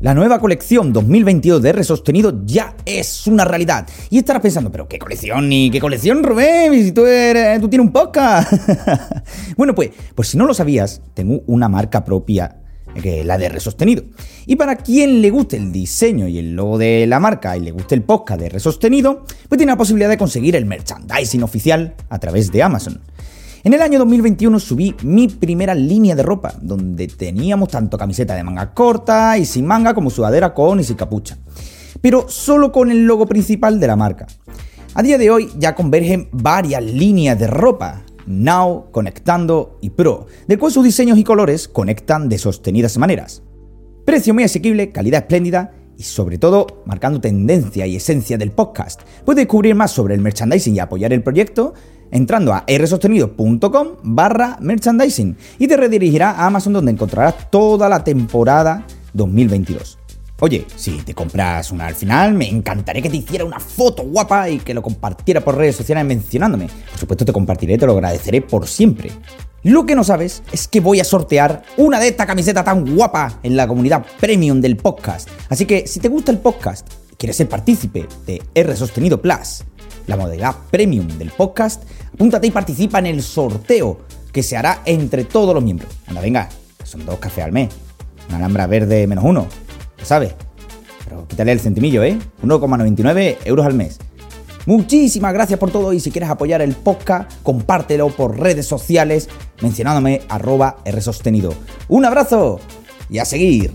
La nueva colección 2022 de R sostenido ya es una realidad. Y estarás pensando, pero ¿qué colección ni qué colección, Rubén? Si tú, eres, tú tienes un podcast. bueno, pues, pues si no lo sabías, tengo una marca propia que la de R sostenido. Y para quien le guste el diseño y el logo de la marca y le guste el podcast de R sostenido, pues tiene la posibilidad de conseguir el merchandising oficial a través de Amazon. En el año 2021 subí mi primera línea de ropa, donde teníamos tanto camiseta de manga corta y sin manga como sudadera con y sin capucha. Pero solo con el logo principal de la marca. A día de hoy ya convergen varias líneas de ropa, Now, Conectando y Pro, de cual sus diseños y colores conectan de sostenidas maneras. Precio muy asequible, calidad espléndida y sobre todo marcando tendencia y esencia del podcast. Puedes descubrir más sobre el merchandising y apoyar el proyecto entrando a rsostenido.com barra merchandising y te redirigirá a Amazon donde encontrarás toda la temporada 2022. Oye, si te compras una al final, me encantaría que te hiciera una foto guapa y que lo compartiera por redes sociales mencionándome. Por supuesto te compartiré, te lo agradeceré por siempre. Lo que no sabes es que voy a sortear una de esta camiseta tan guapa en la comunidad premium del podcast. Así que si te gusta el podcast y quieres ser partícipe de R Sostenido Plus, la modalidad premium del podcast, apúntate y participa en el sorteo que se hará entre todos los miembros. Anda, venga, son dos cafés al mes. Una alhambra verde menos uno, sabes. Pero quítale el centimillo, ¿eh? 1,99 euros al mes. Muchísimas gracias por todo y si quieres apoyar el podcast, compártelo por redes sociales mencionándome arroba rsostenido. Un abrazo y a seguir.